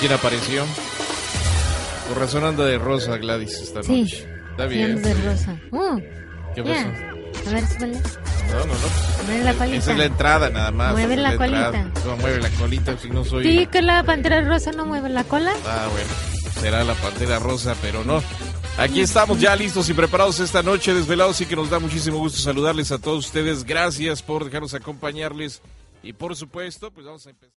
Quién apareció? Por razón anda de rosa Gladys esta Sí. noche. Está bien. de rosa. Uh, ¿Qué pasó? A ver, súbele. No, no, no. Mueve la colita. Esa es la entrada nada más. Mueve la entrada. colita. No, mueve la colita si no soy... Sí, que la pantera rosa no mueve la cola. Ah, bueno. Será la pantera rosa, pero no. Aquí estamos ya listos y preparados esta noche, desvelados, y que nos da muchísimo gusto saludarles a todos ustedes. Gracias por dejarnos acompañarles. Y por supuesto, pues vamos a empezar.